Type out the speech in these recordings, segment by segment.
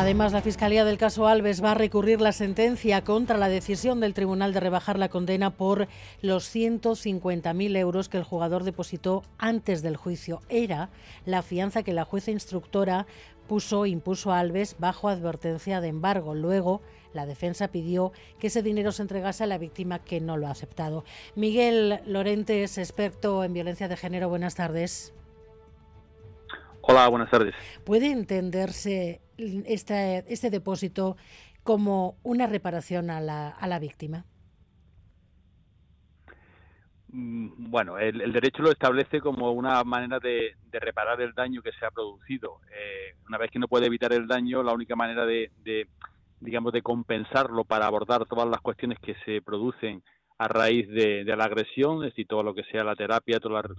Además, la Fiscalía del caso Alves va a recurrir la sentencia contra la decisión del tribunal de rebajar la condena por los 150.000 euros que el jugador depositó antes del juicio. Era la fianza que la jueza instructora puso, impuso a Alves bajo advertencia de embargo. Luego, la defensa pidió que ese dinero se entregase a la víctima que no lo ha aceptado. Miguel Lorente experto en violencia de género. Buenas tardes. Hola, buenas tardes. ¿Puede entenderse este, este depósito como una reparación a la, a la víctima? Mm, bueno, el, derecho lo establece como una manera de, reparar el daño que se ha producido. Eh, una vez que no puede evitar el daño, la única manera de, digamos, de compensarlo para abordar todas las cuestiones que se producen a raíz de, la agresión, es decir, todo lo que sea la terapia, todos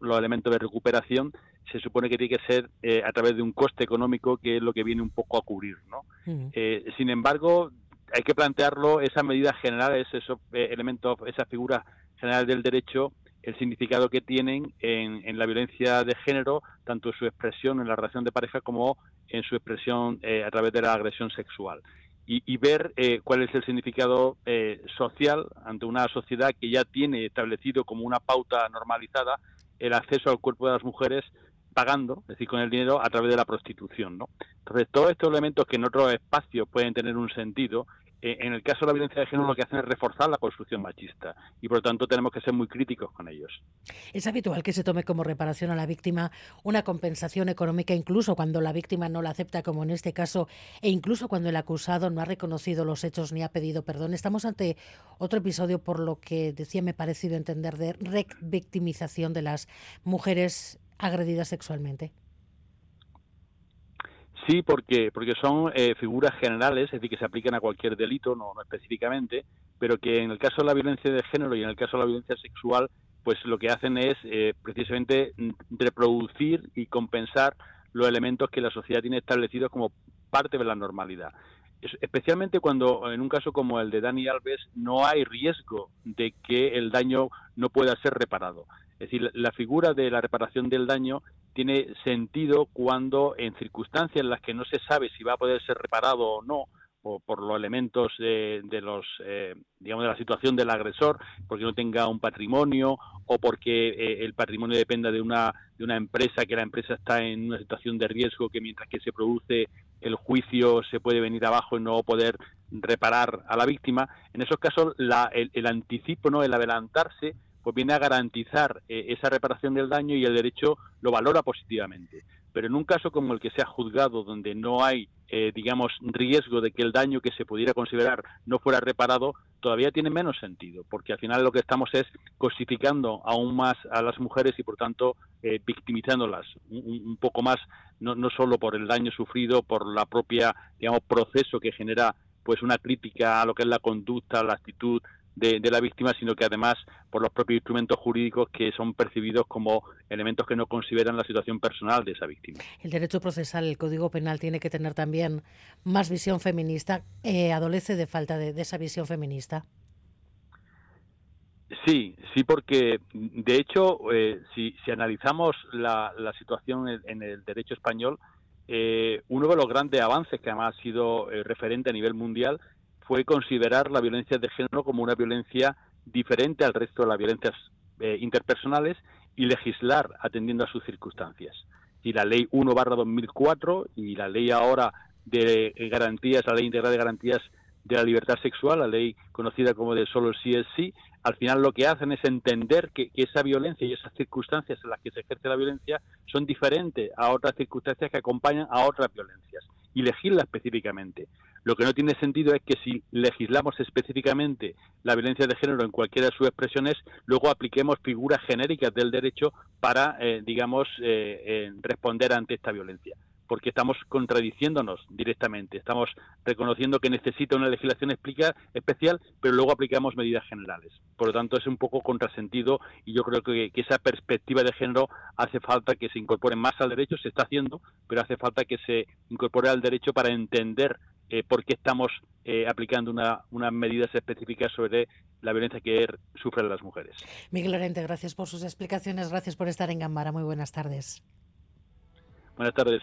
los, elementos de recuperación, se supone que tiene que ser eh, a través de un coste económico que es lo que viene un poco a cubrir, ¿no? Eh, sin embargo, hay que plantearlo esas medidas generales, esos eh, elementos, esas figuras generales del derecho, el significado que tienen en, en, la violencia de género, tanto en su expresión en la relación de pareja como en su expresión a través de la agresión sexual y, ver eh, cuál es el significado eh, social ante una sociedad que ya tiene establecido como una pauta normalizada el acceso al cuerpo de las mujeres pagando, es decir, con el dinero a través de la prostitución, ¿no? Entonces, todos estos elementos que en otros espacios pueden tener un sentido, en el caso de la violencia de género lo que hacen es reforzar la construcción machista y por lo tanto tenemos que ser muy críticos con ellos. Es habitual que se tome como reparación a la víctima una compensación económica incluso cuando la víctima no la acepta como en este caso e incluso cuando el acusado no ha reconocido los hechos ni ha pedido perdón. Estamos ante otro episodio por lo que decía me ha parecido entender de revictimización de las mujeres agredidas sexualmente. Sí, porque, porque son eh, figuras generales, es decir, que se aplican a cualquier delito, no, específicamente, pero que en el caso de la violencia de género y en el caso de la violencia sexual, pues lo que hacen es eh, precisamente reproducir y compensar los elementos que la sociedad tiene establecidos como parte de la normalidad. Especialmente cuando en un caso como el de Dani Alves no hay riesgo de que el daño no pueda ser reparado. Es decir, la figura de la reparación del daño tiene sentido cuando en circunstancias en las que no se sabe si va a poder ser reparado o no, o por los elementos de los eh, digamos de la situación del agresor porque no tenga un patrimonio o porque eh, el patrimonio dependa de una de una empresa que la empresa está en una situación de riesgo que mientras que se produce el juicio se puede venir abajo y no poder reparar a la víctima en esos casos la, el, anticipo no el adelantarse pues viene a garantizar eh, esa reparación del daño y el derecho lo valora positivamente. Pero en un caso como el que se ha juzgado, donde no hay, eh, digamos, riesgo de que el daño que se pudiera considerar no fuera reparado, todavía tiene menos sentido, porque al final lo que estamos es cosificando aún más a las mujeres y, por tanto, eh, victimizándolas un, poco más, no, no solo por el daño sufrido, por la propia, digamos, proceso que genera pues una crítica a lo que es la conducta, la actitud de, la víctima, sino que además por los propios instrumentos jurídicos que son percibidos como elementos que no consideran la situación personal de esa víctima. El derecho procesal, el Código Penal tiene que tener también más visión feminista. Eh, ¿Adolece de falta de, esa visión feminista? Sí, sí, porque de hecho, eh, si, analizamos la, situación en, el derecho español, eh, uno de los grandes avances que además ha sido referente a nivel mundial fue considerar la violencia de género como una violencia diferente al resto de las violencias eh, interpersonales y legislar atendiendo a sus circunstancias. Y la ley 1 barra 2004 y la ley ahora de garantías, la ley integral de garantías de la libertad sexual, la ley conocida como de solo sí es sí, al final lo que hacen es entender que, esa violencia y esas circunstancias en las que se ejerce la violencia son diferentes a otras circunstancias que acompañan a otras violencias y legisla específicamente. Lo que no tiene sentido es que si legislamos específicamente la violencia de género en cualquiera de sus expresiones, luego apliquemos figuras genéricas del derecho para, eh, digamos, eh, eh, responder ante esta violencia porque estamos contradiciéndonos directamente. Estamos reconociendo que necesita una legislación especial, pero luego aplicamos medidas generales. Por lo tanto, es un poco contrasentido y yo creo que, esa perspectiva de género hace falta que se incorpore más al derecho, se está haciendo, pero hace falta que se incorpore al derecho para entender eh, por qué estamos eh, aplicando unas medidas específicas sobre la violencia que sufren las mujeres. Miguel Lorente, gracias por sus explicaciones, gracias por estar en Gambara. Muy buenas tardes. Buenas tardes.